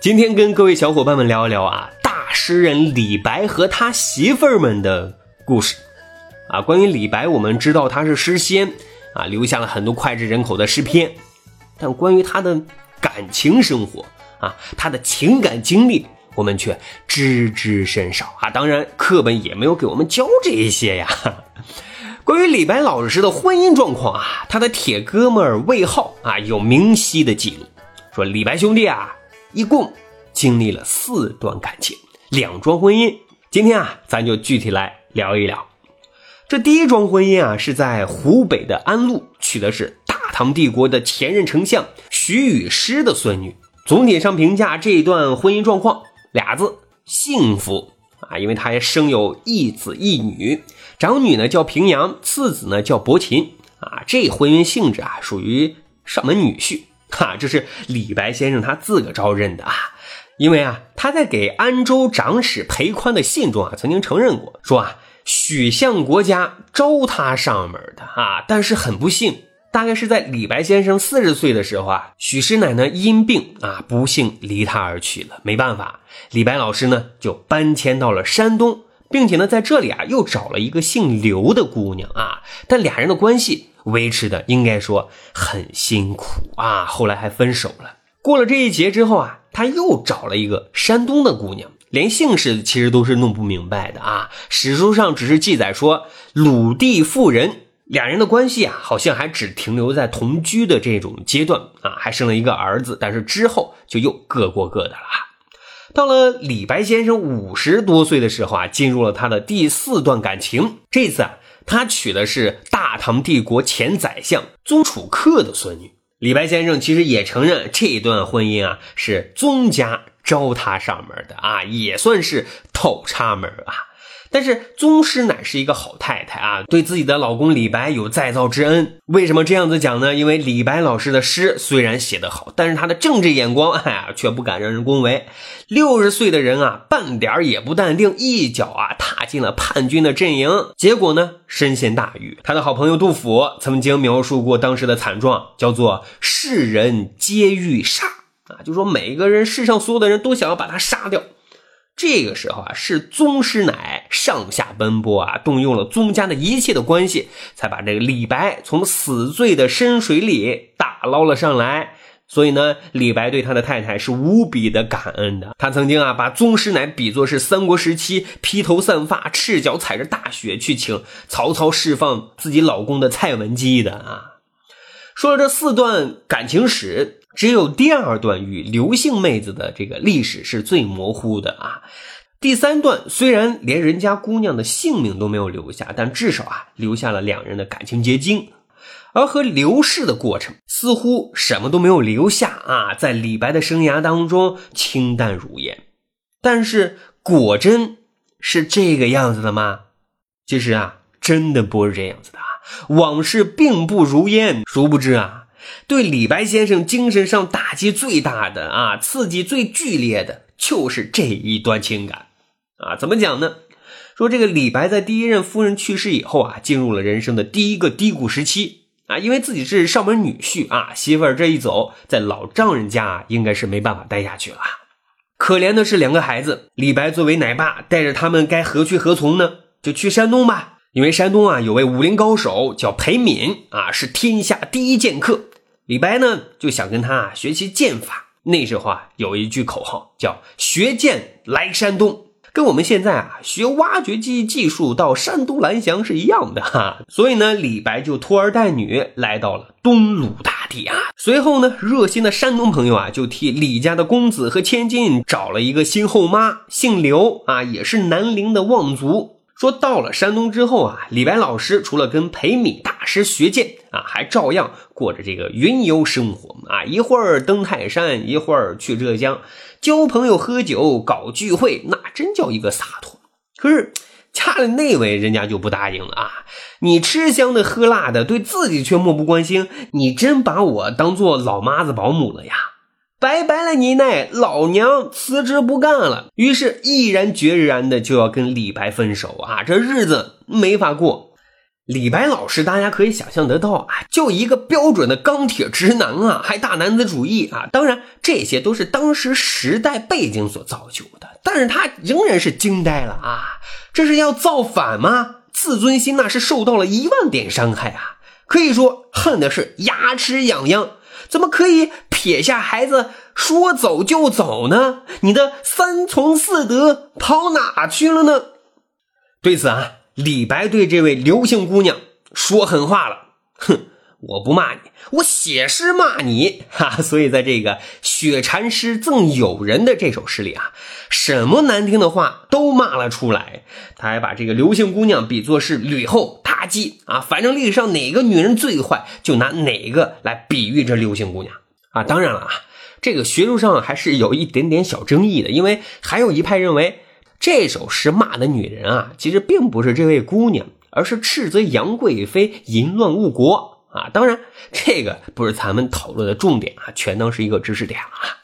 今天跟各位小伙伴们聊一聊啊，大诗人李白和他媳妇儿们的故事。啊，关于李白，我们知道他是诗仙啊，留下了很多脍炙人口的诗篇。但关于他的感情生活啊，他的情感经历，我们却知之甚少啊。当然，课本也没有给我们教这些呀。关于李白老师的婚姻状况啊，他的铁哥们魏浩啊有明晰的记录，说李白兄弟啊一共经历了四段感情，两桩婚姻。今天啊，咱就具体来聊一聊。这第一桩婚姻啊，是在湖北的安陆，娶的是大唐帝国的前任丞相徐雨师的孙女。总体上评价这一段婚姻状况，俩字：幸福啊，因为他也生有一子一女。长女呢叫平阳，次子呢叫伯禽啊。这婚姻性质啊，属于上门女婿哈。这是李白先生他自个招认的啊。因为啊，他在给安州长史裴宽的信中啊，曾经承认过，说啊，许相国家招他上门的啊。但是很不幸，大概是在李白先生四十岁的时候啊，许师奶呢因病啊，不幸离他而去了。没办法，李白老师呢就搬迁到了山东。并且呢，在这里啊，又找了一个姓刘的姑娘啊，但俩人的关系维持的应该说很辛苦啊。后来还分手了。过了这一劫之后啊，他又找了一个山东的姑娘，连姓氏其实都是弄不明白的啊。史书上只是记载说鲁地妇人，俩人的关系啊，好像还只停留在同居的这种阶段啊，还生了一个儿子，但是之后就又各过各的了。到了李白先生五十多岁的时候啊，进入了他的第四段感情。这次啊，他娶的是大唐帝国前宰相宗楚客的孙女。李白先生其实也承认这段婚姻啊是宗家招他上门的啊，也算是透插门啊。但是宗师乃是一个好太太啊，对自己的老公李白有再造之恩。为什么这样子讲呢？因为李白老师的诗虽然写得好，但是他的政治眼光，哎呀，却不敢让人恭维。六十岁的人啊，半点也不淡定，一脚啊踏进了叛军的阵营，结果呢，身陷大狱。他的好朋友杜甫曾经描述过当时的惨状，叫做“世人皆欲杀”，啊，就说每个人，世上所有的人都想要把他杀掉。这个时候啊，是宗师乃上下奔波啊，动用了宗家的一切的关系，才把这个李白从死罪的深水里打捞了上来。所以呢，李白对他的太太是无比的感恩的。他曾经啊，把宗师乃比作是三国时期披头散发、赤脚踩着大雪去请曹操释放自己老公的蔡文姬的啊。说了这四段感情史。只有第二段与刘姓妹子的这个历史是最模糊的啊。第三段虽然连人家姑娘的性命都没有留下，但至少啊留下了两人的感情结晶。而和刘氏的过程似乎什么都没有留下啊，在李白的生涯当中清淡如烟。但是果真是这个样子的吗？其实啊，真的不是这样子的啊。往事并不如烟，殊不知啊。对李白先生精神上打击最大的啊，刺激最剧烈的，就是这一段情感啊。怎么讲呢？说这个李白在第一任夫人去世以后啊，进入了人生的第一个低谷时期啊，因为自己是上门女婿啊，媳妇儿这一走，在老丈人家应该是没办法待下去了。可怜的是两个孩子，李白作为奶爸，带着他们该何去何从呢？就去山东吧。因为山东啊有位武林高手叫裴敏啊，是天下第一剑客。李白呢就想跟他学习剑法。那时候啊有一句口号叫“学剑来山东”，跟我们现在啊学挖掘机技术到山东蓝翔是一样的哈。所以呢，李白就拖儿带女来到了东鲁大地啊。随后呢，热心的山东朋友啊就替李家的公子和千金找了一个新后妈，姓刘啊，也是南陵的望族。说到了山东之后啊，李白老师除了跟裴米大师学剑啊，还照样过着这个云游生活啊，一会儿登泰山，一会儿去浙江交朋友、喝酒、搞聚会，那真叫一个洒脱。可是家里那位人家就不答应了啊，你吃香的喝辣的，对自己却漠不关心，你真把我当做老妈子保姆了呀？拜拜了，你奶老娘辞职不干了。于是毅然决然的就要跟李白分手啊，这日子没法过。李白老师，大家可以想象得到啊，就一个标准的钢铁直男啊，还大男子主义啊。当然，这些都是当时时代背景所造就的，但是他仍然是惊呆了啊！这是要造反吗？自尊心那是受到了一万点伤害啊，可以说恨的是牙齿痒痒。怎么可以撇下孩子说走就走呢？你的三从四德跑哪去了呢？对此啊，李白对这位刘姓姑娘说狠话了：“哼，我不骂你，我写诗骂你。”哈，所以在这个《雪禅师赠友人》的这首诗里啊，什么难听的话都骂了出来。他还把这个刘姓姑娘比作是吕后。妲己啊！反正历史上哪个女人最坏，就拿哪个来比喻这刘姓姑娘啊！当然了啊，这个学术上还是有一点点小争议的，因为还有一派认为这首诗骂的女人啊，其实并不是这位姑娘，而是斥责杨贵妃淫乱误国啊！当然，这个不是咱们讨论的重点啊，全当是一个知识点啊。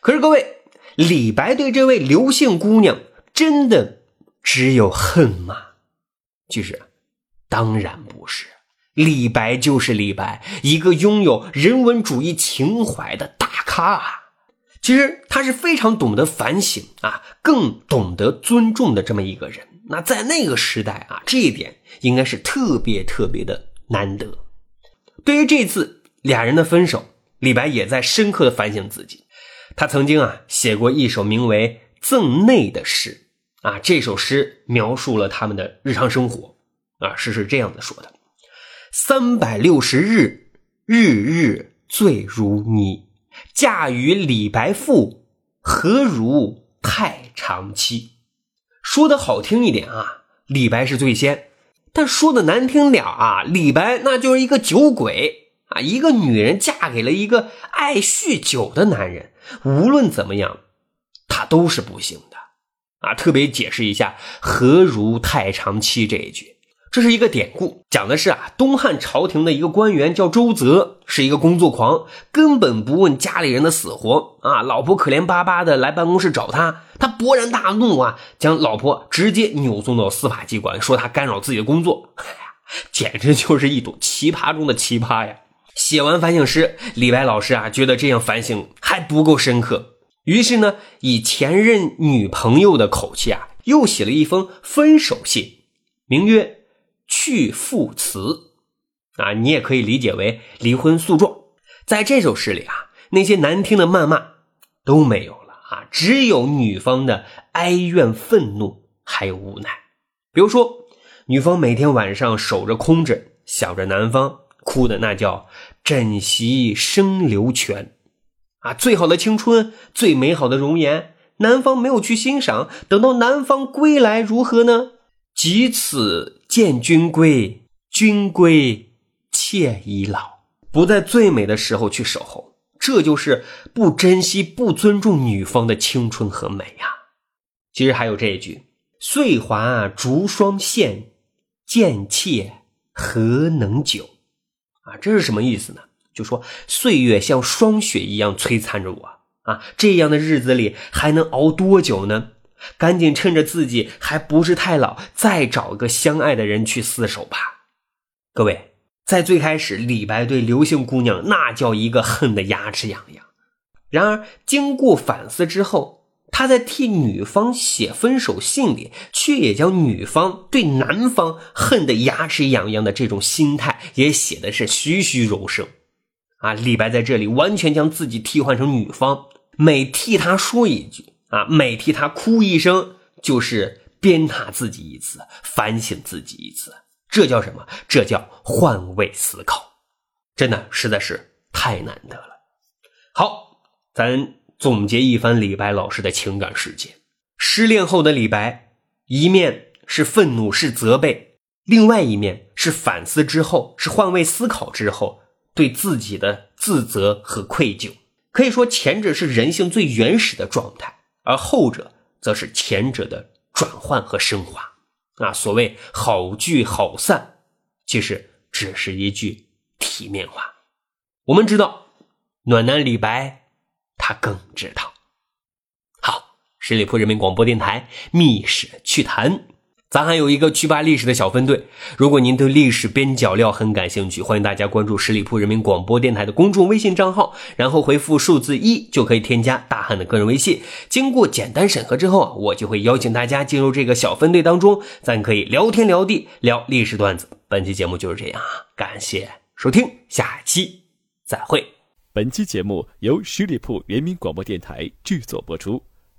可是各位，李白对这位刘姓姑娘真的只有恨吗？其实。当然不是，李白就是李白，一个拥有人文主义情怀的大咖啊。其实他是非常懂得反省啊，更懂得尊重的这么一个人。那在那个时代啊，这一点应该是特别特别的难得。对于这次俩人的分手，李白也在深刻的反省自己。他曾经啊写过一首名为《赠内》的诗啊，这首诗描述了他们的日常生活。啊，诗是这样的说的：三百六十日，日日醉如泥。嫁与李白妇，何如太长妻？说的好听一点啊，李白是最仙；但说的难听点啊，李白那就是一个酒鬼啊！一个女人嫁给了一个爱酗酒的男人，无论怎么样，他都是不行的啊！特别解释一下“何如太长妻”这一句。这是一个典故，讲的是啊，东汉朝廷的一个官员叫周泽，是一个工作狂，根本不问家里人的死活啊。老婆可怜巴巴的来办公室找他，他勃然大怒啊，将老婆直接扭送到司法机关，说他干扰自己的工作。简直就是一朵奇葩中的奇葩呀！写完反省诗，李白老师啊，觉得这样反省还不够深刻，于是呢，以前任女朋友的口气啊，又写了一封分手信，名曰。去父词啊，你也可以理解为离婚诉状。在这首诗里啊，那些难听的谩骂都没有了啊，只有女方的哀怨、愤怒，还有无奈。比如说，女方每天晚上守着空枕，想着男方，哭的那叫枕席生流泉啊。最好的青春，最美好的容颜，男方没有去欣赏，等到男方归来，如何呢？即此见君归，君归妾已老，不在最美的时候去守候，这就是不珍惜、不尊重女方的青春和美呀。其实还有这一句：“岁华逐霜现，见妾何能久？”啊，这是什么意思呢？就说岁月像霜雪一样摧残着我啊，这样的日子里还能熬多久呢？赶紧趁着自己还不是太老，再找个相爱的人去厮守吧。各位，在最开始，李白对刘姓姑娘那叫一个恨得牙齿痒痒。然而，经过反思之后，他在替女方写分手信里，却也将女方对男方恨得牙齿痒痒的这种心态，也写的是栩栩如生。啊，李白在这里完全将自己替换成女方，每替他说一句。啊，每替他哭一声，就是鞭挞自己一次，反省自己一次，这叫什么？这叫换位思考，真的实在是太难得了。好，咱总结一番李白老师的情感世界。失恋后的李白，一面是愤怒，是责备；另外一面是反思之后，是换位思考之后对自己的自责和愧疚。可以说，前者是人性最原始的状态，而后者则是前者的转换和升华。啊，所谓好聚好散，其实只是一句体面话。我们知道，暖男李白，他更知道。好，十里铺人民广播电台密室趣谈。咱还有一个趣吧历史的小分队，如果您对历史边角料很感兴趣，欢迎大家关注十里铺人民广播电台的公众微信账号，然后回复数字一就可以添加大汉的个人微信。经过简单审核之后啊，我就会邀请大家进入这个小分队当中，咱可以聊天聊地聊历史段子。本期节目就是这样，感谢收听，下期再会。本期节目由十里铺人民广播电台制作播出。